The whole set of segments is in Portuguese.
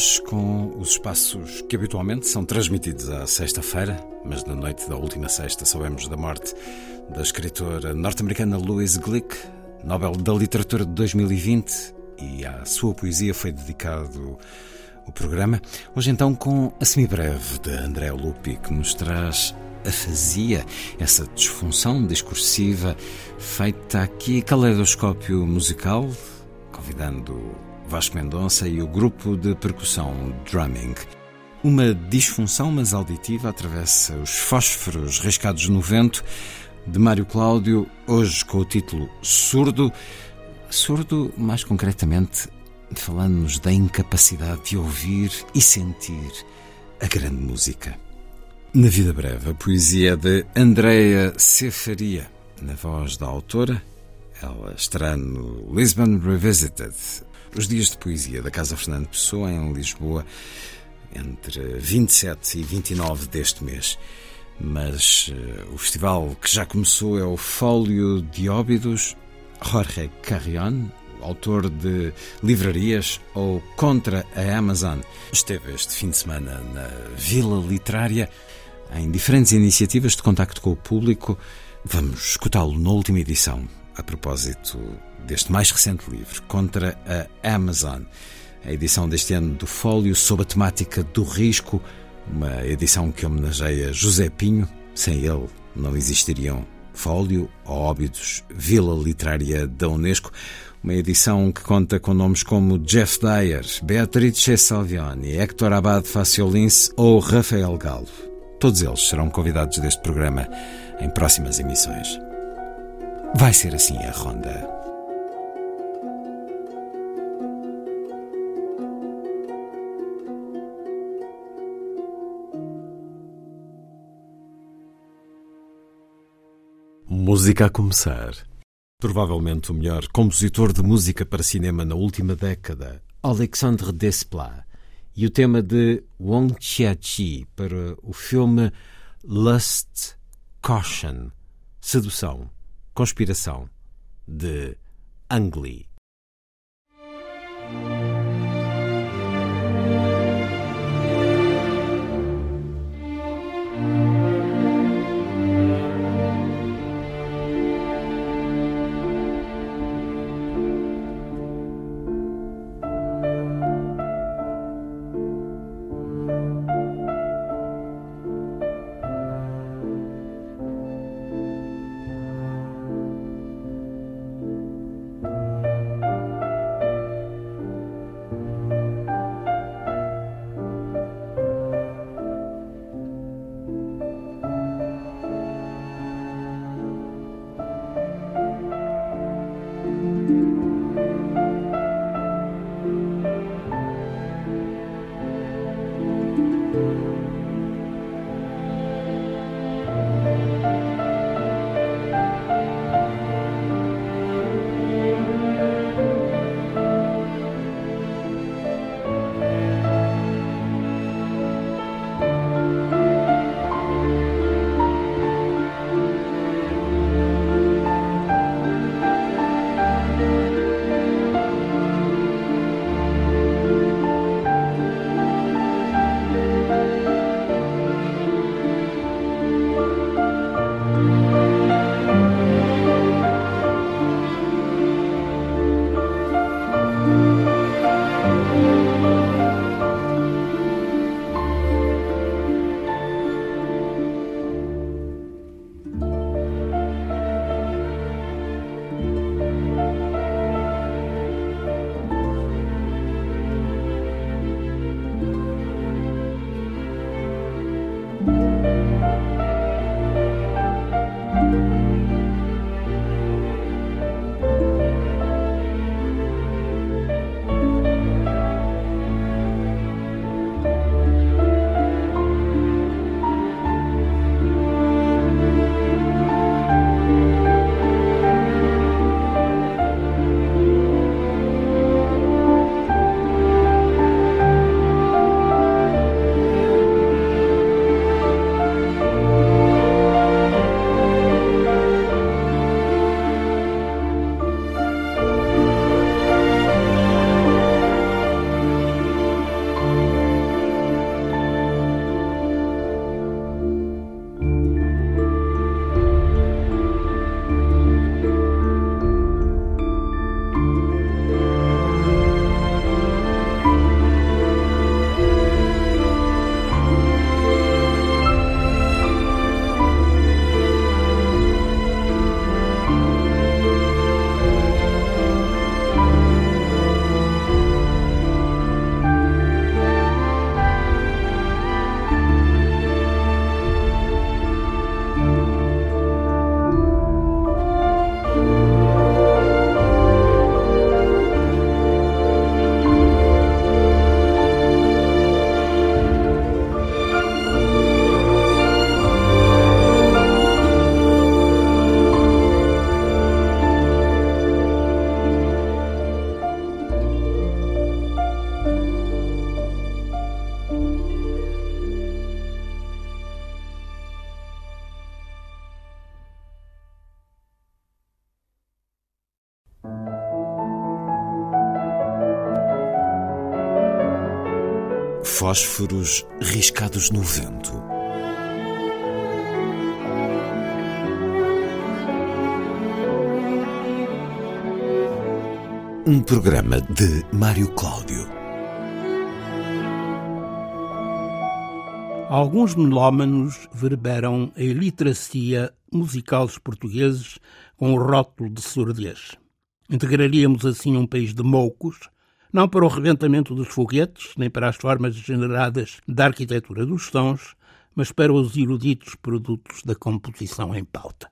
Hoje com os espaços que habitualmente são transmitidos à sexta-feira, mas na noite da última sexta soubemos da morte da escritora norte-americana Louise Glick, Nobel da Literatura de 2020, e à sua poesia foi dedicado o programa. Hoje então com a semibreve de André Lupi, que nos traz afasia, essa disfunção discursiva feita aqui caleidoscópio musical, convidando Vasco Mendonça e o grupo de percussão Drumming. Uma disfunção, mas auditiva, atravessa os fósforos riscados no vento de Mário Cláudio, hoje com o título Surdo. Surdo, mais concretamente, falando-nos da incapacidade de ouvir e sentir a grande música. Na Vida Breve, a poesia de Andrea Cefaria, na voz da autora. Ela estará no Lisbon Revisited, os dias de poesia da Casa Fernando Pessoa, em Lisboa, entre 27 e 29 deste mês. Mas uh, o festival que já começou é o Fólio de Óbidos, Jorge Carrion, autor de Livrarias ou Contra a Amazon. Esteve este fim de semana na Vila Literária em diferentes iniciativas de contacto com o público. Vamos escutá-lo na última edição, a propósito deste mais recente livro, Contra a Amazon, a edição deste ano do Fólio sob a temática do risco, uma edição que homenageia José Pinho. Sem ele não existiriam Fólio ou Óbidos, Vila Literária da Unesco. Uma edição que conta com nomes como Jeff Dyer, Beatrice Salviani, Héctor Abad Faciolins ou Rafael Galo. Todos eles serão convidados deste programa em próximas emissões. Vai ser assim a ronda. Música a começar. Provavelmente o melhor compositor de música para cinema na última década, Alexandre Desplat, e o tema de Wong Chia-chi para o filme Lust, Caution, Sedução, Conspiração, de Ang Lee. Fósforos riscados no vento. Um programa de Mário Cláudio. Alguns melómanos verberam a iliteracia musical dos portugueses com o rótulo de surdez. Integraríamos assim um país de moucos, não para o rebentamento dos foguetes, nem para as formas degeneradas da arquitetura dos sons, mas para os eruditos produtos da composição em pauta.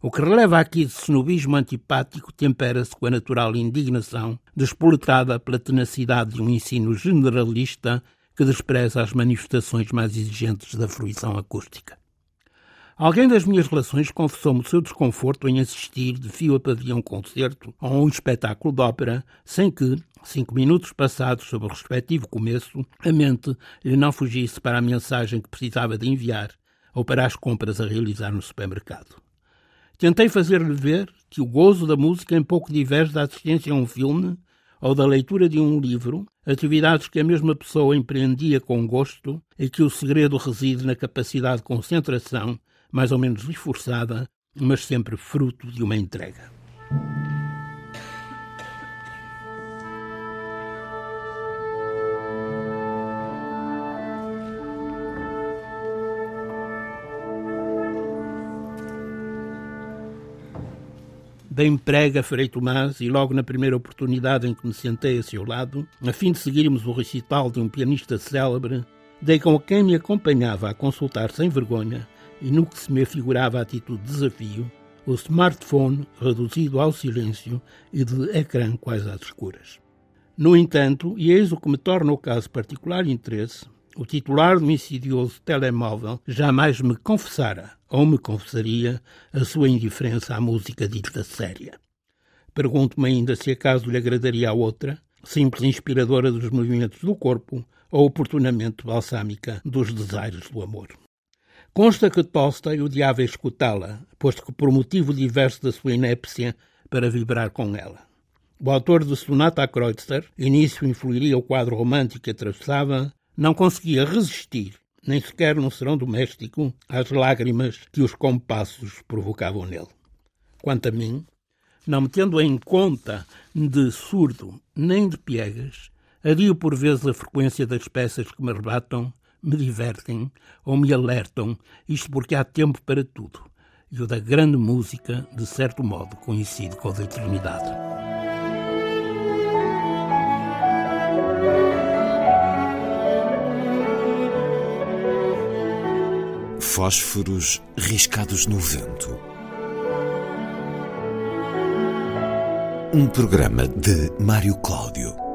O que releva aqui de snobismo antipático tempera-se com a natural indignação despoletada pela tenacidade de um ensino generalista que despreza as manifestações mais exigentes da fruição acústica. Alguém das minhas relações confessou-me o seu desconforto em assistir de fio a pavio a um concerto ou a um espetáculo de ópera, sem que, cinco minutos passados sobre o respectivo começo, a mente lhe não fugisse para a mensagem que precisava de enviar ou para as compras a realizar no supermercado. Tentei fazer-lhe ver que o gozo da música em pouco diverge da assistência a um filme ou da leitura de um livro, atividades que a mesma pessoa empreendia com gosto e que o segredo reside na capacidade de concentração mais ou menos esforçada, mas sempre fruto de uma entrega. Bem prega Frei Tomás e logo na primeira oportunidade em que me sentei a seu lado, a fim de seguirmos o recital de um pianista célebre, dei com quem me acompanhava a consultar sem vergonha e no que se me afigurava a atitude de desafio, o smartphone reduzido ao silêncio e de ecrã quase às escuras. No entanto, e eis o que me torna o caso particular interesse, o titular do insidioso telemóvel jamais me confessara ou me confessaria a sua indiferença à música dita séria. Pergunto-me ainda se acaso lhe agradaria a outra, simples inspiradora dos movimentos do corpo ou oportunamente balsâmica dos desaires do amor. Consta que Tolstói odiava escutá-la, posto que por motivo diverso da sua inépcia para vibrar com ela. O autor de Sonata a Kreutzer, início influiria o quadro romântico que atravessava, não conseguia resistir, nem sequer num serão doméstico, às lágrimas que os compassos provocavam nele. Quanto a mim, não me tendo em conta de surdo nem de piegas, adio por vezes a frequência das peças que me rebatam me divertem ou me alertam, isto porque há tempo para tudo. E o da grande música, de certo modo, coincide com a da eternidade. Fósforos riscados no vento. Um programa de Mário Cláudio.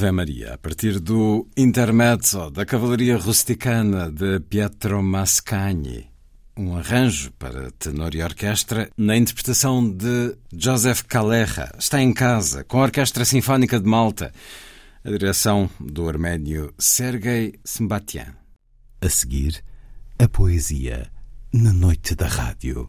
Ave Maria, a partir do Intermezzo da Cavalaria Rusticana de Pietro Mascagni, um arranjo para tenor e orquestra na interpretação de Joseph Calleja. Está em casa, com a Orquestra Sinfónica de Malta, a direção do arménio Sergei Sembatian. A seguir, a poesia na noite da rádio.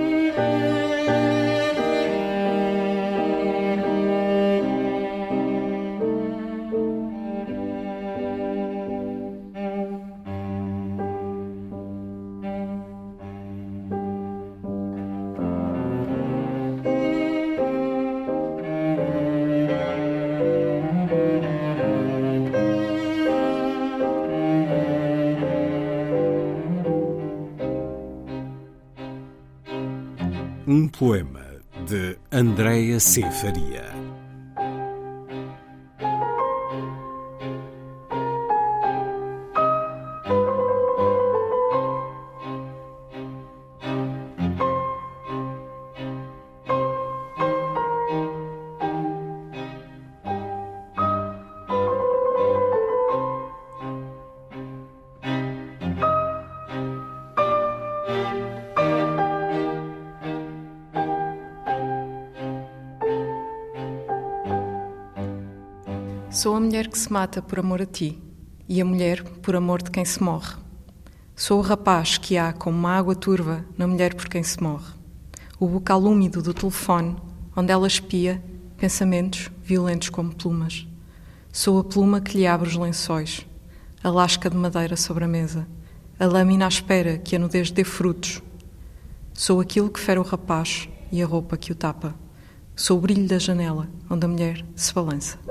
Poema de Andréa C. Faria. Se mata por amor a ti, e a mulher por amor de quem se morre. Sou o rapaz que há como uma água turva na mulher por quem se morre. O bocal úmido do telefone, onde ela espia pensamentos violentos como plumas. Sou a pluma que lhe abre os lençóis, a lasca de madeira sobre a mesa, a lâmina à espera que a nudez dê frutos. Sou aquilo que fere o rapaz e a roupa que o tapa. Sou o brilho da janela onde a mulher se balança.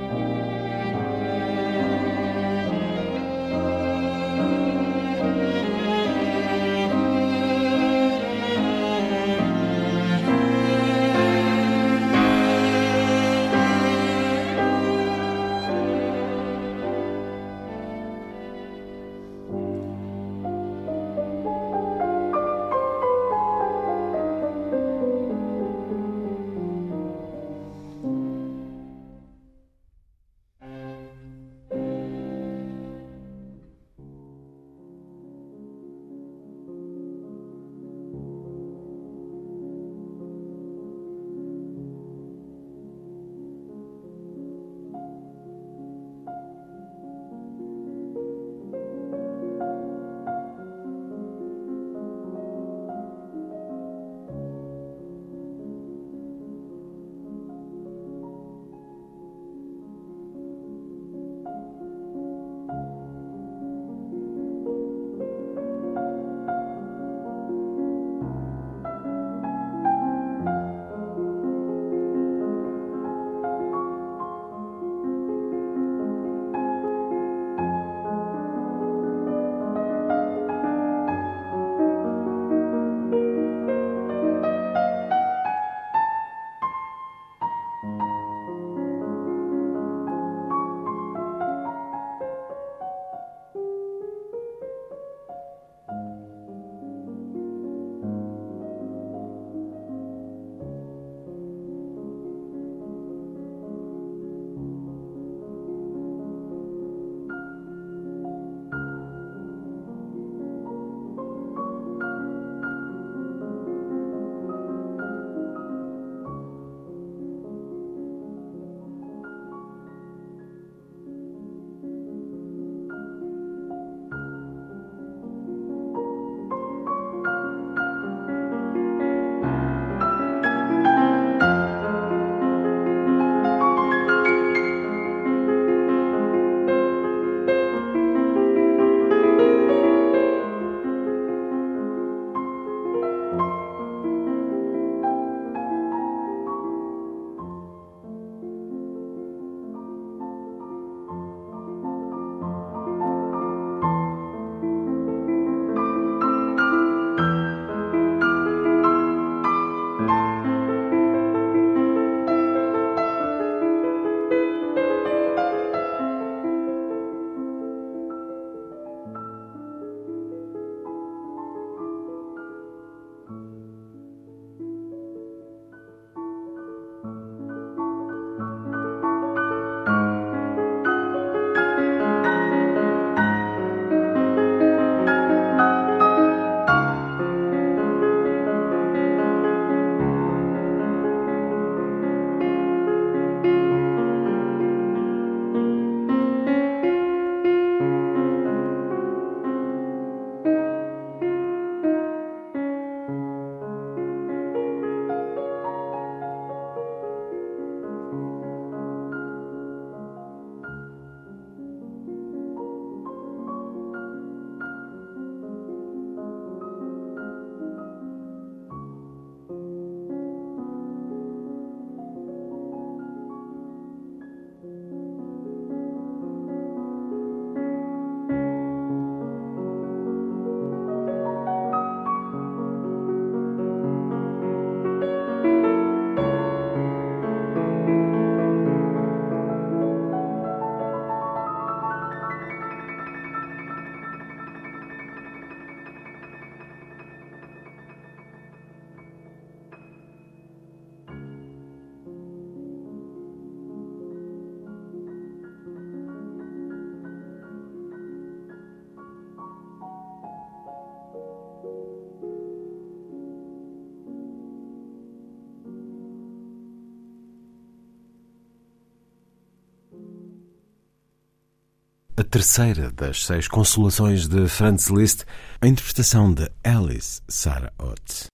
Terceira das seis consolações de Franz Liszt, a interpretação de Alice Sarah Ott.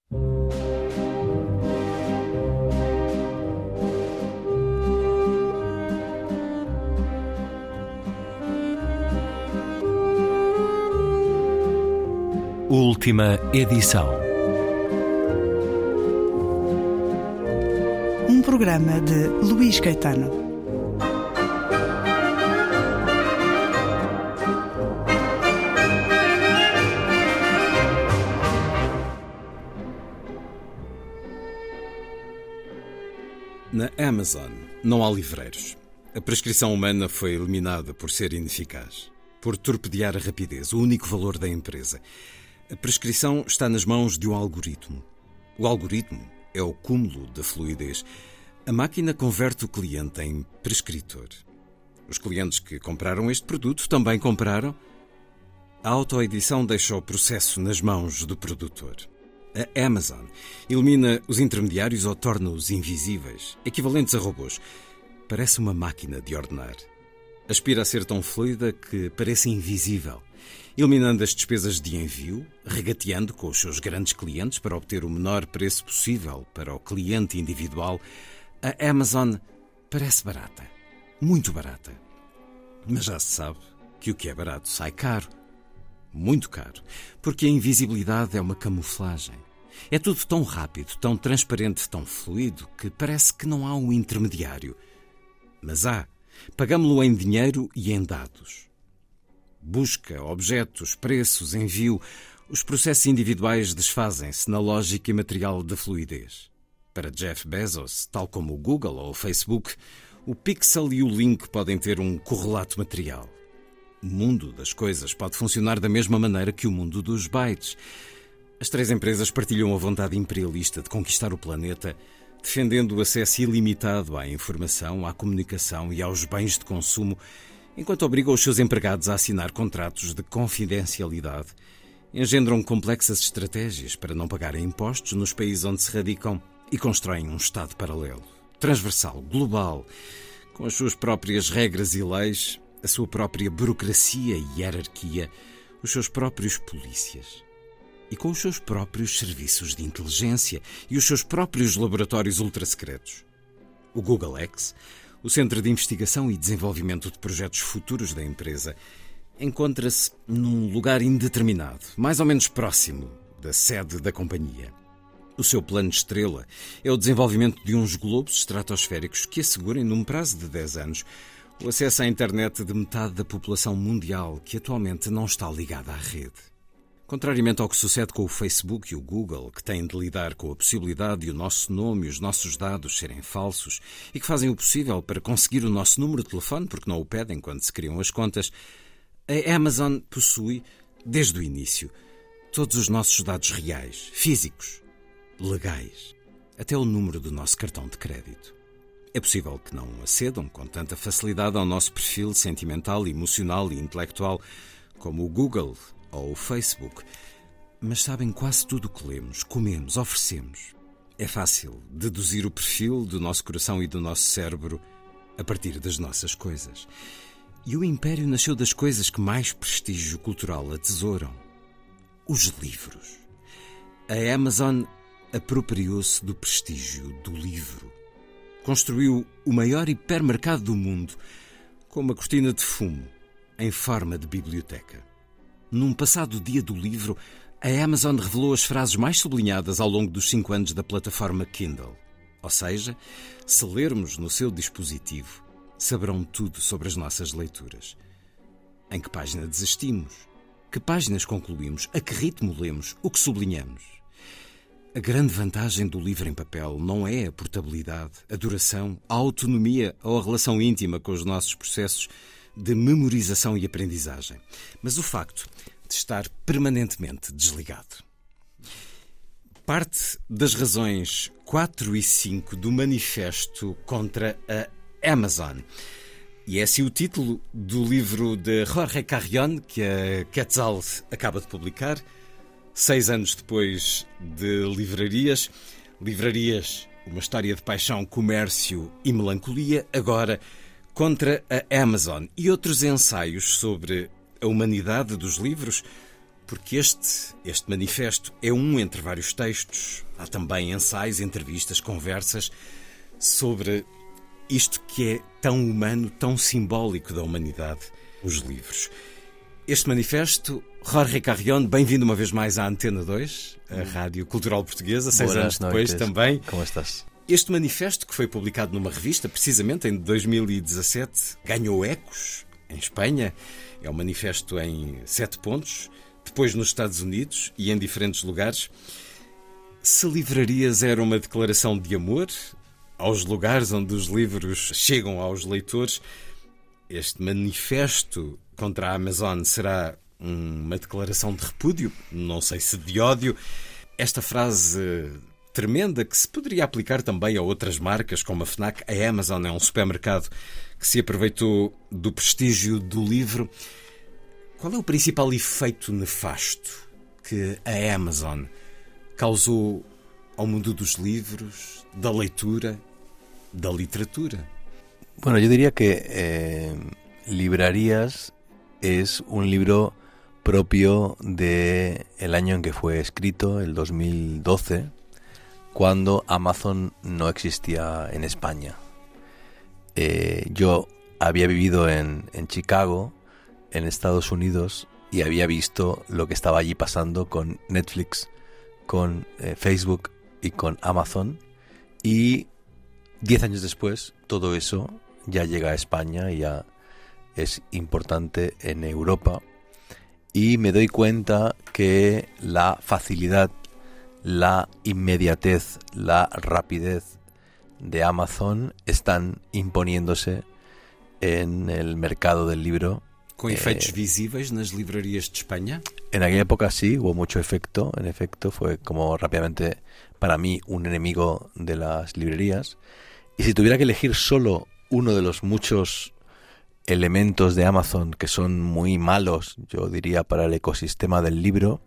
Última edição. Um programa de Luís Caetano. Amazon não há livreiros. A prescrição humana foi eliminada por ser ineficaz, por torpedear a rapidez, o único valor da empresa. A prescrição está nas mãos de um algoritmo. O algoritmo é o cúmulo da fluidez. A máquina converte o cliente em prescritor. Os clientes que compraram este produto também compraram. A autoedição deixa o processo nas mãos do produtor. A Amazon elimina os intermediários ou torna-os invisíveis, equivalentes a robôs. Parece uma máquina de ordenar. Aspira a ser tão fluida que parece invisível eliminando as despesas de envio, regateando com os seus grandes clientes para obter o menor preço possível para o cliente individual, a Amazon parece barata. Muito barata. Mas já se sabe que o que é barato sai caro. Muito caro. Porque a invisibilidade é uma camuflagem. É tudo tão rápido, tão transparente, tão fluido, que parece que não há um intermediário. Mas há. Pagamo-lo em dinheiro e em dados busca, objetos, preços, envio, os processos individuais desfazem-se na lógica imaterial da fluidez. Para Jeff Bezos, tal como o Google ou o Facebook, o pixel e o link podem ter um correlato material. O mundo das coisas pode funcionar da mesma maneira que o mundo dos bytes. As três empresas partilham a vontade imperialista de conquistar o planeta, defendendo o acesso ilimitado à informação, à comunicação e aos bens de consumo enquanto obrigam os seus empregados a assinar contratos de confidencialidade, engendram complexas estratégias para não pagarem impostos nos países onde se radicam e constroem um Estado paralelo, transversal, global, com as suas próprias regras e leis, a sua própria burocracia e hierarquia, os seus próprios polícias. E com os seus próprios serviços de inteligência e os seus próprios laboratórios ultrasecretos. O Google X o Centro de Investigação e Desenvolvimento de Projetos Futuros da empresa encontra-se num lugar indeterminado, mais ou menos próximo da sede da companhia. O seu plano estrela é o desenvolvimento de uns globos estratosféricos que assegurem, num prazo de 10 anos, o acesso à internet de metade da população mundial que atualmente não está ligada à rede. Contrariamente ao que sucede com o Facebook e o Google, que têm de lidar com a possibilidade de o nosso nome e os nossos dados serem falsos e que fazem o possível para conseguir o nosso número de telefone porque não o pedem quando se criam as contas, a Amazon possui, desde o início, todos os nossos dados reais, físicos, legais, até o número do nosso cartão de crédito. É possível que não acedam com tanta facilidade ao nosso perfil sentimental, emocional e intelectual como o Google ou o Facebook, mas sabem quase tudo o que lemos, comemos, oferecemos. É fácil deduzir o perfil do nosso coração e do nosso cérebro a partir das nossas coisas. E o Império nasceu das coisas que mais prestígio cultural atesouram: os livros. A Amazon apropriou-se do prestígio do livro. Construiu o maior hipermercado do mundo com uma cortina de fumo em forma de biblioteca. Num passado dia do livro, a Amazon revelou as frases mais sublinhadas ao longo dos cinco anos da plataforma Kindle. Ou seja, se lermos no seu dispositivo, saberão tudo sobre as nossas leituras. Em que página desistimos? Que páginas concluímos? A que ritmo lemos? O que sublinhamos? A grande vantagem do livro em papel não é a portabilidade, a duração, a autonomia ou a relação íntima com os nossos processos de memorização e aprendizagem, mas o facto de estar permanentemente desligado. Parte das razões 4 e 5 do manifesto contra a Amazon. E é assim o título do livro de Jorge Carrion, que a Quetzal acaba de publicar, seis anos depois de Livrarias. Livrarias, uma história de paixão, comércio e melancolia, agora contra a Amazon e outros ensaios sobre a humanidade dos livros, porque este, este manifesto é um entre vários textos. Há também ensaios, entrevistas, conversas sobre isto que é tão humano, tão simbólico da humanidade, os livros. Este manifesto, Jorge Carrion, bem-vindo uma vez mais à Antena 2, a Rádio Cultural Portuguesa, seis Buenas anos depois noites. também. Como estás? Este manifesto, que foi publicado numa revista, precisamente em 2017, ganhou ecos em Espanha. É um manifesto em sete pontos, depois nos Estados Unidos e em diferentes lugares. Se livrarias era uma declaração de amor aos lugares onde os livros chegam aos leitores, este manifesto contra a Amazon será uma declaração de repúdio, não sei se de ódio. Esta frase tremenda que se poderia aplicar também a outras marcas, como a Fnac, a Amazon é um supermercado que se aproveitou do prestígio do livro. Qual é o principal efeito nefasto que a Amazon causou ao mundo dos livros, da leitura, da literatura? Bueno, yo diría que eh, Librarías es un libro propio de el año en que fue escrito, el 2012, cuando Amazon no existía en España. Eh, yo había vivido en, Chicago, en Estados Unidos, y había visto lo que estaba allí pasando con Netflix, con eh, Facebook y con Amazon. Y diez años después, todo eso ya llega a España y ya es importante en Europa. Y me doy cuenta que la facilidad, la inmediatez, la rapidez de Amazon están imponiéndose en el mercado del libro. Com efeitos visíveis nas livrarias de Espanha? En aquella época sí, hubo mucho efecto, en efecto, fue como rápidamente para mí un enemigo de las librerías. Y si tuviera que elegir solo uno de los muchos elementos de Amazon que son muy malos, yo diría, para el ecosistema del libro,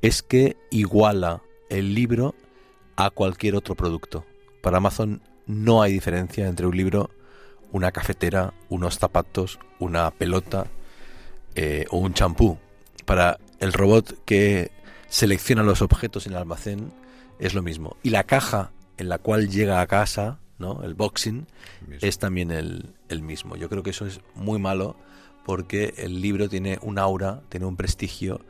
es que iguala el libro a cualquier otro producto. Para Amazon no hay diferencia entre un libro, una cafetera, unos zapatos, una pelota eh, o un champú. Para el robot que selecciona los objetos en el almacén es lo mismo. Y la caja en la cual llega a casa, ¿no? el boxing, es también el, el mismo. Yo creo que eso es muy malo porque el libro tiene un aura, tiene un prestigio,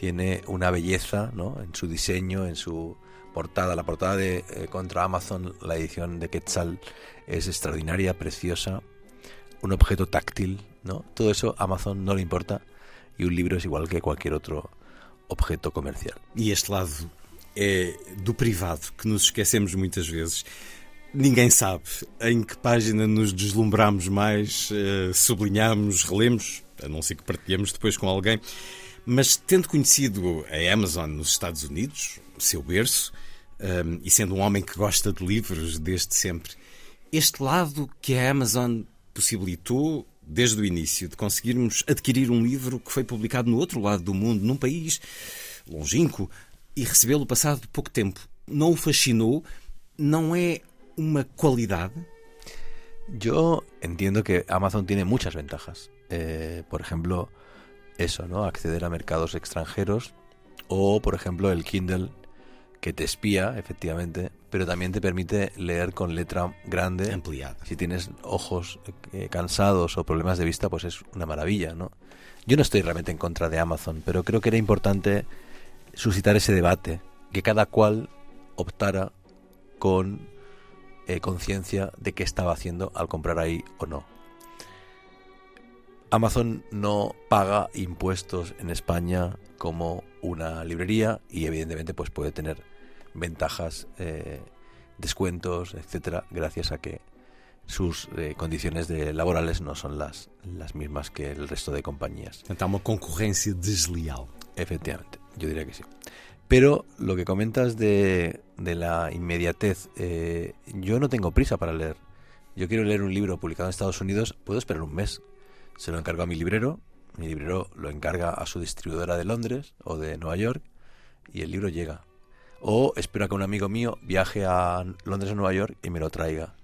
tiene una belleza ¿no? en su diseño, en su portada. La portada de eh, contra Amazon, la edición de Quetzal, es extraordinaria, preciosa, un objeto táctil, ¿no? Todo eso a Amazon no le importa y un libro es igual que cualquier otro objeto comercial. E este lado é do privado, que nos esquecemos muitas vezes. Ninguém sabe em que página nos deslumbramos mais, eh, sublinhamos, relemos, a não ser que partilhemos depois com alguém. Mas tendo conhecido a Amazon nos Estados Unidos, seu berço, um, e sendo um homem que gosta de livros desde sempre, este lado que a Amazon possibilitou desde o início de conseguirmos adquirir um livro que foi publicado no outro lado do mundo, num país longínquo, e recebê-lo passado pouco tempo, não o fascinou? Não é uma qualidade? Yo entiendo que Amazon tiene muchas ventajas. Eh, por ejemplo, eso, ¿no? Acceder a mercados extranjeros o, por ejemplo, el Kindle que te espía, efectivamente, pero también te permite leer con letra grande. Ampliada. Si tienes ojos eh, cansados o problemas de vista, pues es una maravilla, ¿no? Yo no estoy realmente en contra de Amazon, pero creo que era importante suscitar ese debate, que cada cual optara con eh, conciencia de qué estaba haciendo al comprar ahí o no. Amazon no paga impuestos en España como una librería y evidentemente pues puede tener ventajas, eh, descuentos, etcétera, gracias a que sus eh, condiciones de laborales no son las, las mismas que el resto de compañías. Portanto, há uma concorrência desleal. Efectivamente, yo diría que sí. Pero lo que comentas de, de la inmediatez, eh, yo no tengo prisa para leer. Yo quiero leer un libro publicado en Estados Unidos, puedo esperar un mes. Se lo encargo a mi librero, mi librero lo encarga a su distribuidora de Londres o de Nueva York y el libro llega. O espero a que un amigo mío viaje a Londres o Nueva York y me lo traiga.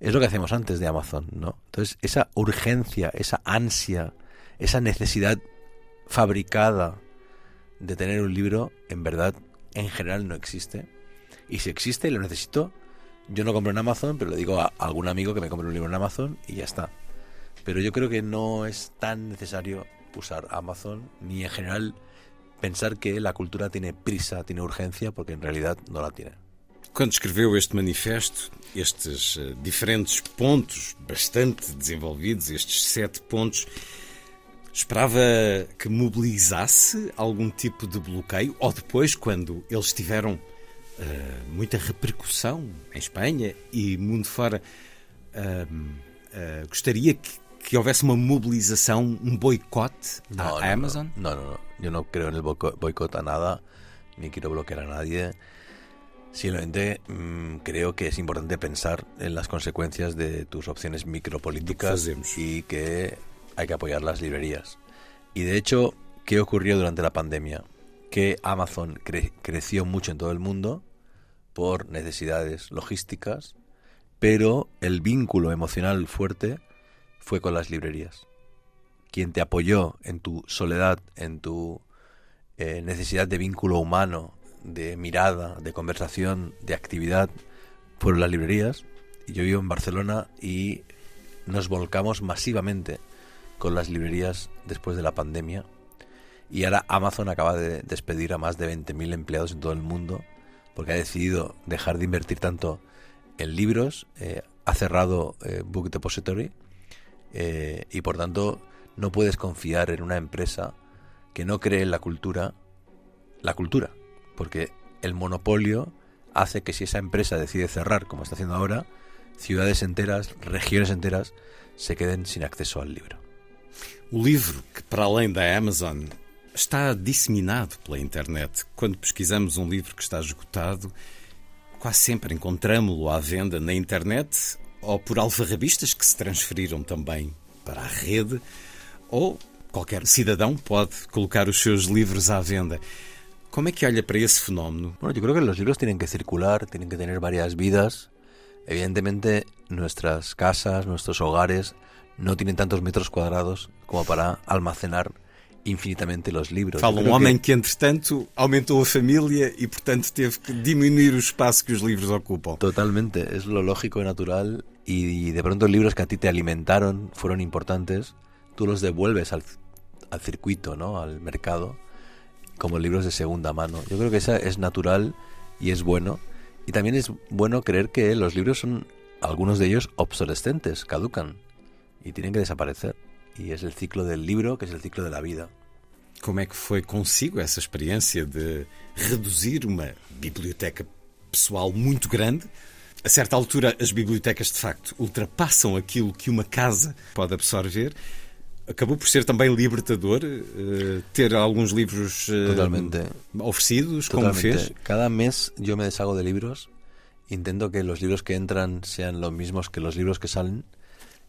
es lo que hacemos antes de Amazon, ¿no? Entonces, esa urgencia, esa ansia, esa necesidad fabricada de tener un libro, en verdad, en general no existe. Y si existe y lo necesito, yo no compro en Amazon, pero le digo a algún amigo que me compre un libro en Amazon y ya está. Pero yo creo que no es tan necesario usar Amazon, ni en general pensar que la cultura tiene prisa, tiene urgencia, porque en realidad no la tiene. Quando escreveu este manifesto, estes uh, diferentes pontos, bastante desenvolvidos, estes sete pontos, esperava que mobilizasse algum tipo de bloqueio? Ou depois, quando eles tiveram uh, muita repercussão em Espanha e mundo fora, uh, gostaria que, que houvesse uma mobilização, um boicote à no, Amazon? No, no, no. Yo no creo en el boicot a nada, ni quiero bloquear a nadie. Simplemente mmm, creo que es importante pensar en las consecuencias de tus opciones micropolíticas y que hay que apoyar las librerías. Y de hecho, ¿qué ocurrió durante la pandemia? Que Amazon cre creció mucho en todo el mundo por necesidades logísticas, pero el vínculo emocional fuerte fue con las librerías. Quien te apoyó en tu soledad, en tu eh, necesidad de vínculo humano, de mirada, de conversación, de actividad, fueron las librerías. Yo vivo en Barcelona y nos volcamos masivamente con las librerías después de la pandemia. Y ahora Amazon acaba de despedir a más de 20.000 empleados en todo el mundo porque ha decidido dejar de invertir tanto en libros, eh, ha cerrado eh, Book Depository eh, y por tanto no puedes confiar en una empresa que no cree en la cultura, la cultura, porque el monopolio hace que si esa empresa decide cerrar, como está haciendo ahora, ciudades enteras, regiones enteras, se queden sin acceso al libro. O livro, que para além da Amazon está disseminado pela internet. Quando pesquisamos um livro que está esgotado, quase sempre encontramos-lo à venda na internet ou por alfarrabistas que se transferiram também para a rede, ou qualquer cidadão pode colocar os seus livros à venda. ¿Cómo es que olha para ese fenómeno? Bueno, yo creo que los libros tienen que circular, tienen que tener varias vidas. Evidentemente, nuestras casas, nuestros hogares no tienen tantos metros cuadrados como para almacenar infinitamente los libros. Fala um homem que... que, entretanto, aumentou a família e, portanto, teve que diminuir o espaço que os livros ocupam. Totalmente, lo lógico y natural. Y de pronto libros que a ti te alimentaron fueron importantes, tú los devuelves al, al circuito, ¿no? al mercado como libros de segunda mano. Yo creo que esa es natural y es bueno. Y también es bueno creer que los libros son, algunos de ellos, obsolescentes, caducan y tienen que desaparecer. Y es el ciclo del libro, que es el ciclo de la vida. Como é que foi consigo essa experiência de reduzir uma biblioteca pessoal muito grande? A certa altura, as bibliotecas de facto ultrapassam aquilo que uma casa pode absorver acabou por ser também libertador uh, ter alguns livros uh, Totalmente. ofrecidos, Totalmente. como fez? Cada mes yo me deshago de libros, intento que los libros que entran sean los mismos que los libros que salen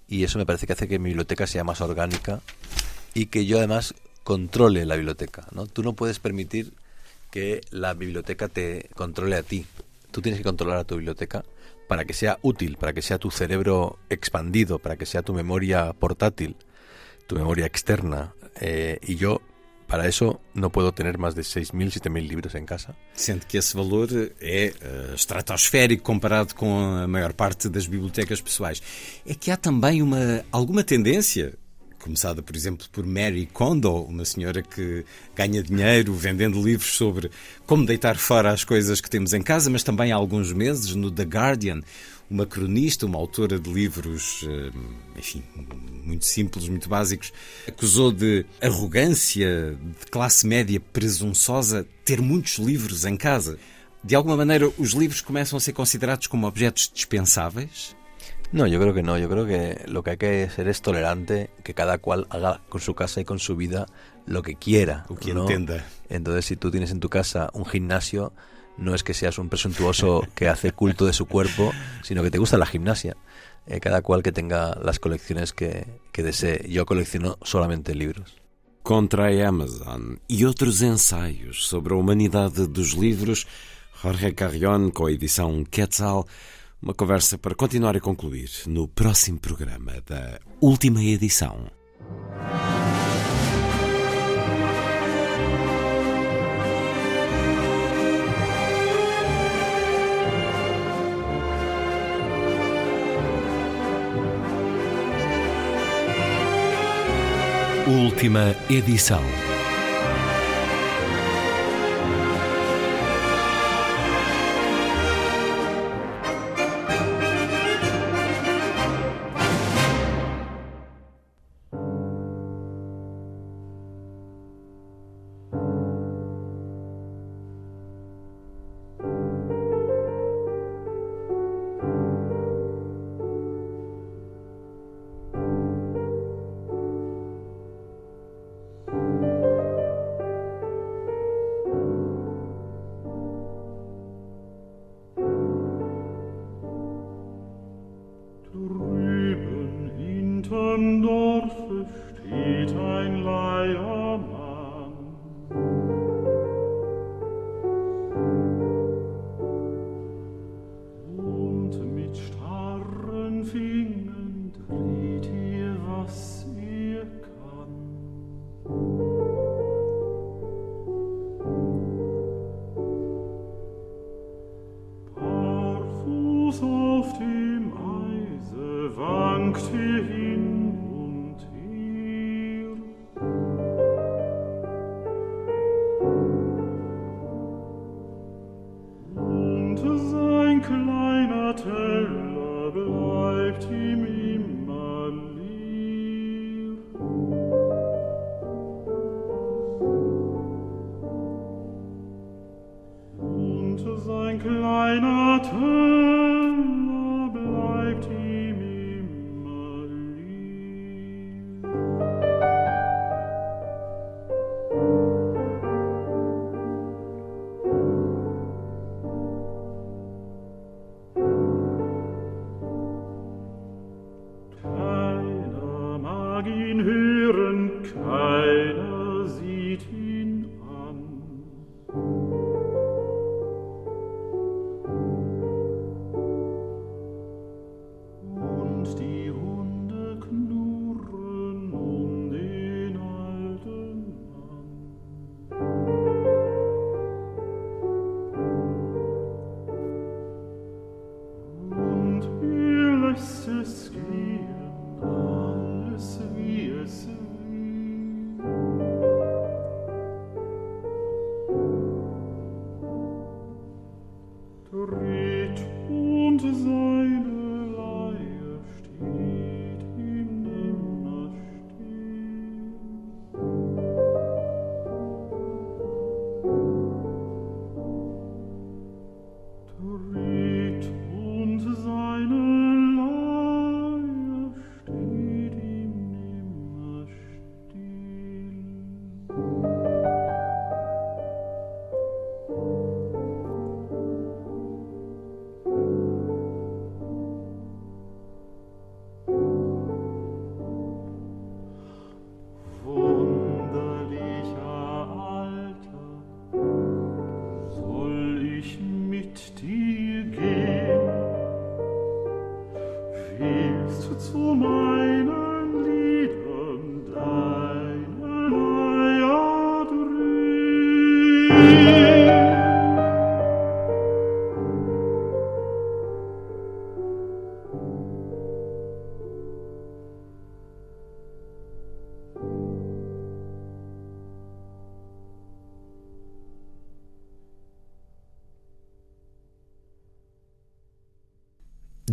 y eso me parece que hace que mi biblioteca sea más orgánica y que yo además controle la biblioteca. ¿no? Tú no puedes permitir que la biblioteca te controle a ti. Tú tienes que controlar a tu biblioteca para que sea útil, para que sea tu cerebro expandido, para que sea tu memoria portátil tu memoria externa. Eh, y yo, para eso, no puedo tener más de 6.000, 7.000 libros en casa. Sendo que esse valor é uh, estratosférico comparado com a maior parte das bibliotecas pessoais. É que há também uma, alguma tendência começada, por exemplo, por Mary Kondo, uma senhora que ganha dinheiro vendendo livros sobre como deitar fora as coisas que temos em casa, mas também há alguns meses no The Guardian, uma cronista, uma autora de livros, eh, enfim, muito simples, muito básicos, acusou de arrogância, de classe média presunçosa, ter muitos livros em casa. De alguma maneira, os livros começam a ser considerados como objetos dispensáveis? No, yo creo que no. Yo creo que lo que hay que hacer es tolerante, que cada cual haga con su casa y con su vida lo que quiera. O que ¿no? entienda. Entonces, si tú tienes en tu casa un gimnasio, no es que seas un presuntuoso que hace culto de su cuerpo, sino que te gusta la gimnasia. Eh, cada cual que tenga las colecciones que, que desee. Yo colecciono solamente libros. Contra a Amazon e outros ensaios sobre a humanidade dos livros, Jorge Carrion, com a edição Quetzal, Uma conversa para continuar e concluir no próximo programa da última edição. Última edição.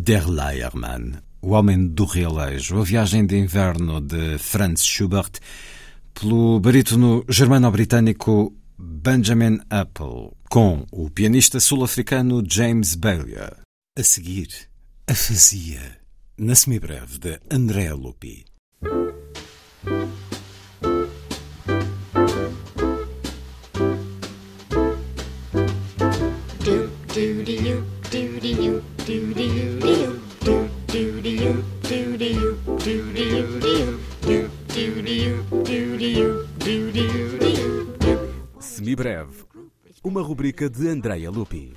Der Leiermann, O Homem do Realejo, a viagem de inverno de Franz Schubert, pelo barítono germano-britânico Benjamin Apple, com o pianista sul-africano James Bailey. A seguir, a fazia, na semibreve de Andrea Lupi. Semibreve, uma rubrica de Andrea Lupi.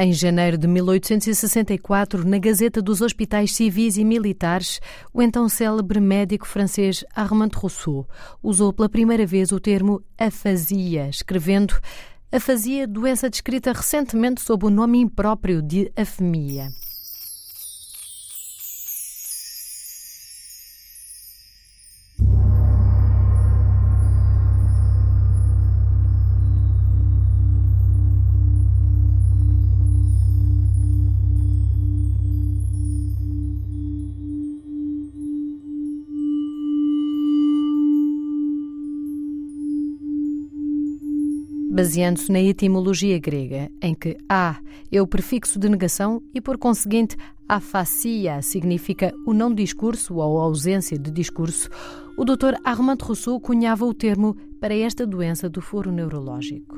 Em janeiro de 1864, na Gazeta dos Hospitais Civis e Militares, o então célebre médico francês Armand Rousseau usou pela primeira vez o termo afasia, escrevendo afasia, doença descrita recentemente sob o nome impróprio de afemia. Baseando-se na etimologia grega, em que a é o prefixo de negação e, por conseguinte, afasia significa o não discurso ou ausência de discurso, o Dr. Armand Rousseau cunhava o termo para esta doença do foro neurológico.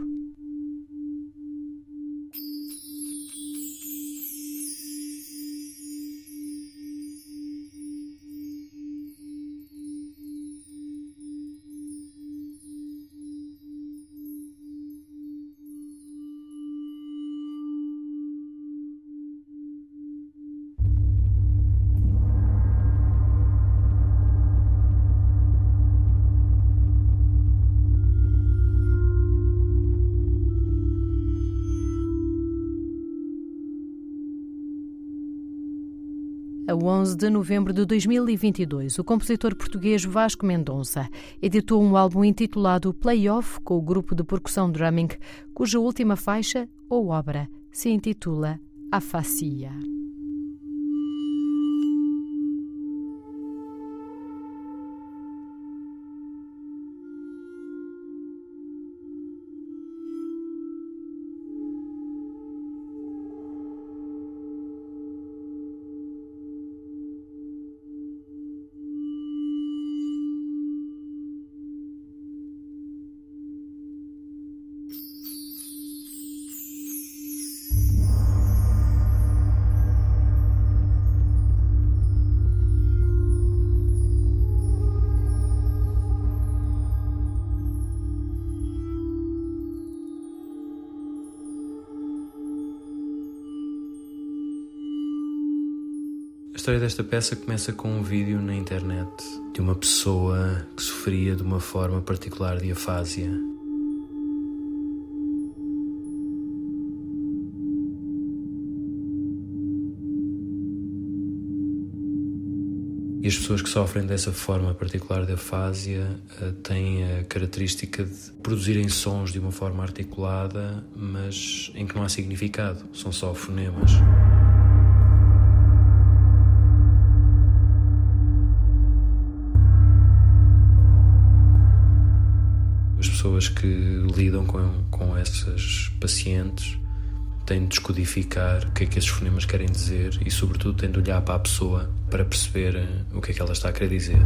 11 de novembro de 2022, o compositor português Vasco Mendonça editou um álbum intitulado Playoff com o grupo de percussão drumming, cuja última faixa, ou obra, se intitula Afasia. História desta peça começa com um vídeo na internet de uma pessoa que sofria de uma forma particular de afásia. E as pessoas que sofrem dessa forma particular de afásia eh, têm a característica de produzirem sons de uma forma articulada, mas em que não há significado, são só fonemas. Pacientes têm de descodificar o que é que esses fonemas querem dizer e, sobretudo, têm de olhar para a pessoa para perceber eh, o que é que ela está a querer dizer.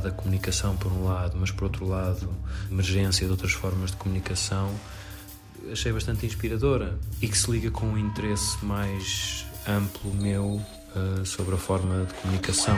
Dificuldade da comunicação, por um lado, mas por outro lado, emergência de outras formas de comunicação, achei bastante inspiradora e que se liga com um interesse mais amplo meu uh, sobre a forma de comunicação.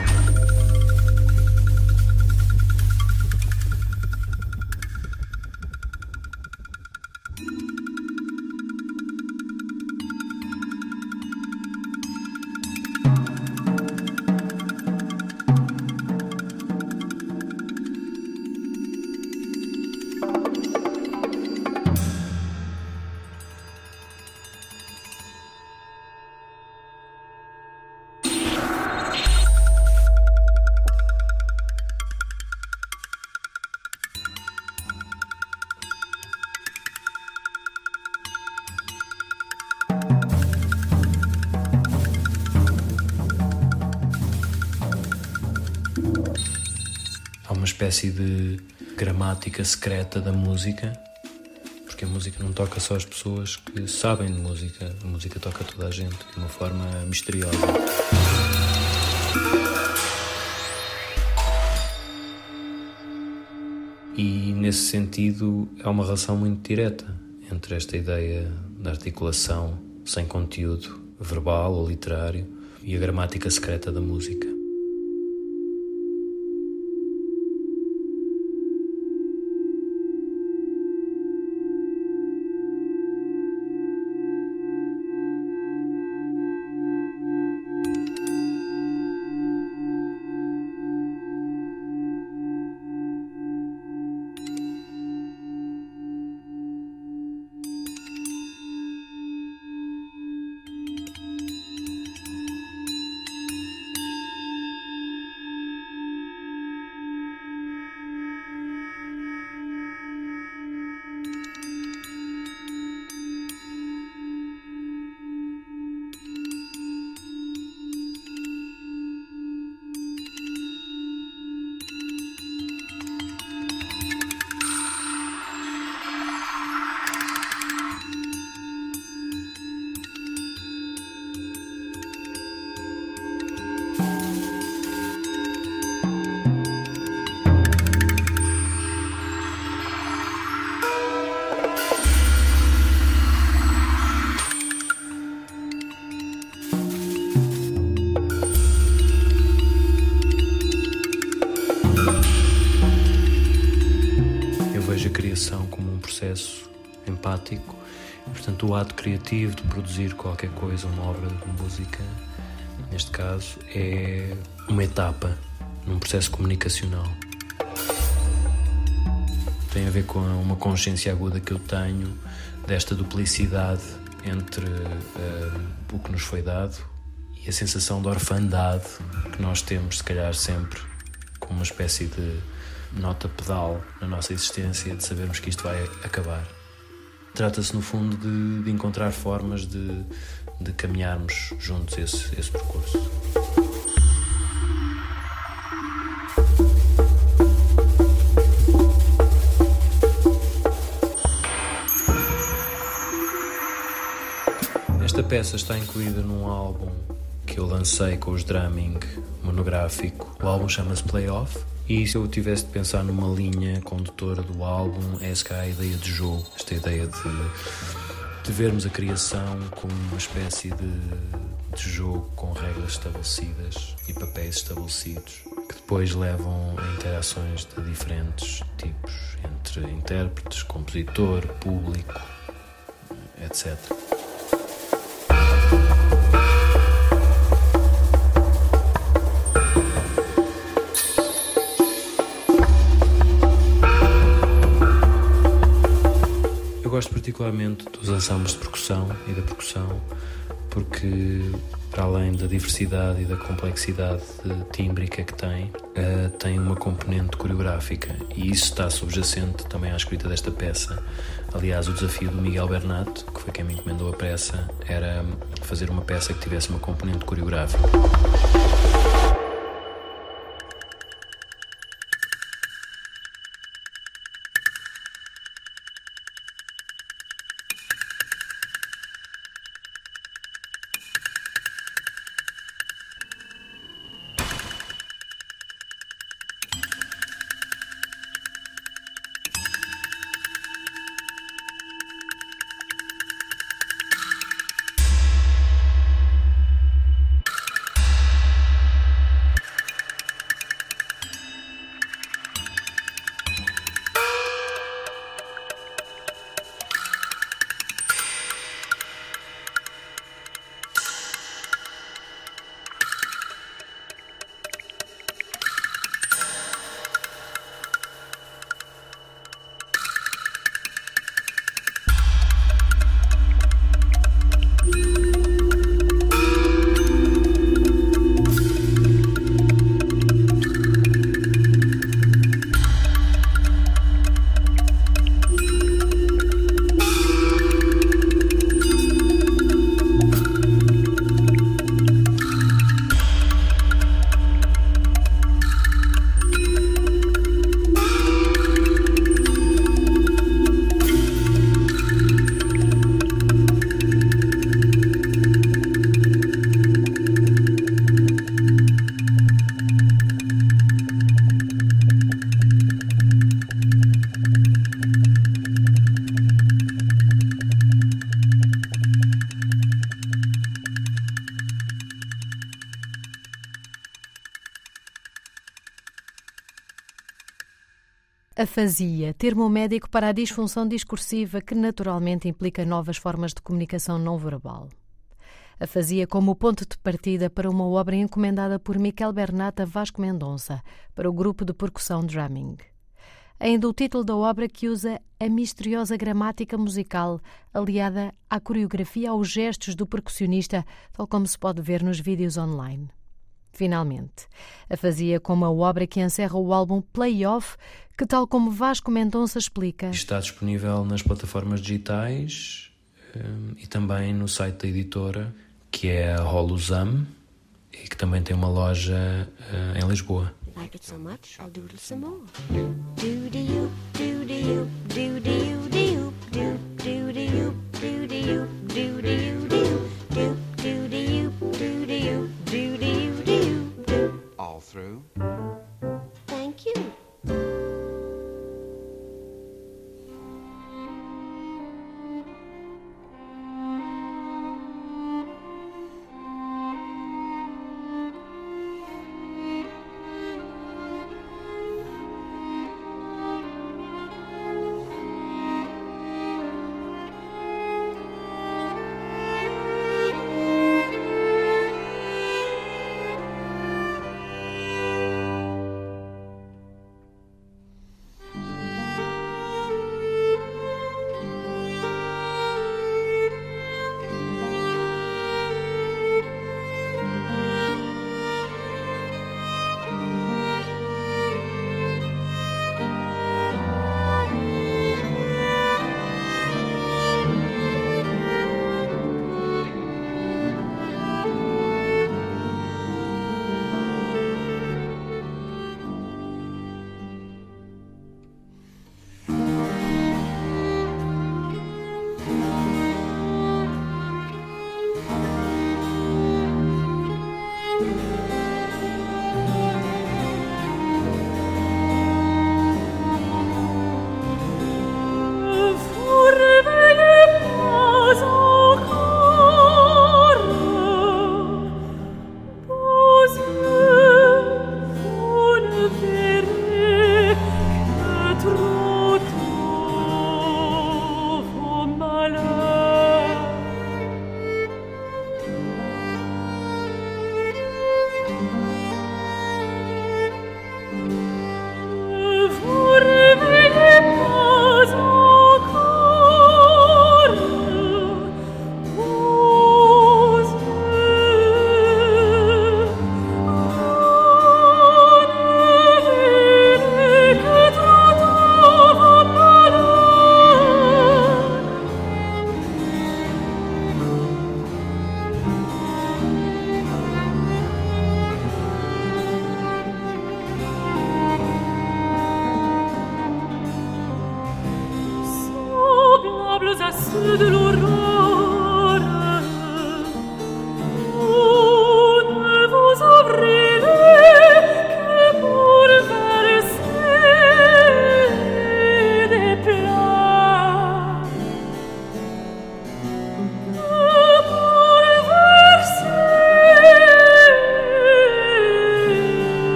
Gramática secreta da música, porque a música não toca só as pessoas que sabem de música, a música toca toda a gente de uma forma misteriosa. E nesse sentido há uma relação muito direta entre esta ideia da articulação sem conteúdo verbal ou literário e a gramática secreta da música. Portanto, o ato criativo de produzir qualquer coisa, uma obra de música, neste caso, é uma etapa num processo comunicacional. Tem a ver com uma consciência aguda que eu tenho desta duplicidade entre uh, o que nos foi dado e a sensação de orfandade que nós temos, se calhar, sempre como uma espécie de nota pedal na nossa existência de sabermos que isto vai acabar. Trata-se, no fundo, de, de, encontrar formas de, de caminharmos juntos esse, esse percurso. Esta peça está incluída num álbum que eu lancei com os drumming monográfico. O álbum chama-se Playoff e se eu tivesse de pensar numa linha condutora do álbum, é essa a ideia de jogo, esta ideia de, de vermos a criação como uma espécie de, de jogo com regras estabelecidas e papéis estabelecidos, que depois levam a interações de diferentes tipos entre intérpretes, compositor, público, etc. gosto particularmente dos ensembles de percussão e da percussão porque para além da diversidade e da complexidade tímbrica que tem, uh, tem uma componente coreográfica e isso está subjacente também à escrita desta peça. Aliás, o desafio do Miguel Bernat, que foi quem me encomendou a peça, era fazer uma peça que tivesse uma componente coreográfica. Afasia, termo médico para a disfunção discursiva que naturalmente implica novas formas de comunicação não verbal. Afasia como ponto de partida para uma obra encomendada por Miquel Bernata Vasco Mendonça para o grupo de percussão Drumming. Ainda o título da obra que usa a misteriosa gramática musical aliada à coreografia aos gestos do percussionista, tal como se pode ver nos vídeos online finalmente. A fazia como a obra que encerra o álbum Playoff, que, tal como Vasco Mendonça explica. Está disponível nas plataformas digitais um, e também no site da editora, que é a Holuzam, e que também tem uma loja uh, em Lisboa. Like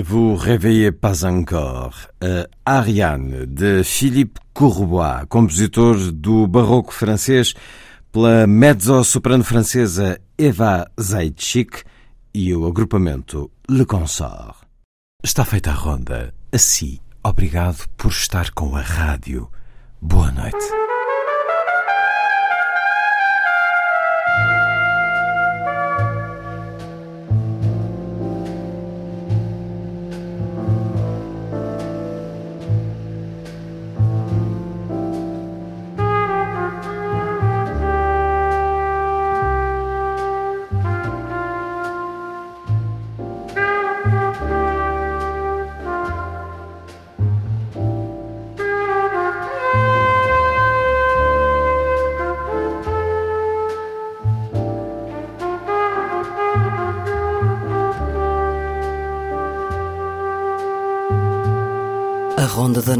Ne vous réveillez pas encore. A Ariane, de Philippe Courroy, compositor do barroco francês, pela mezzo-soprano francesa Eva Zaitchik e o agrupamento Le Consort. Está feita a ronda. Assim, obrigado por estar com a rádio. Boa noite.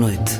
Noite.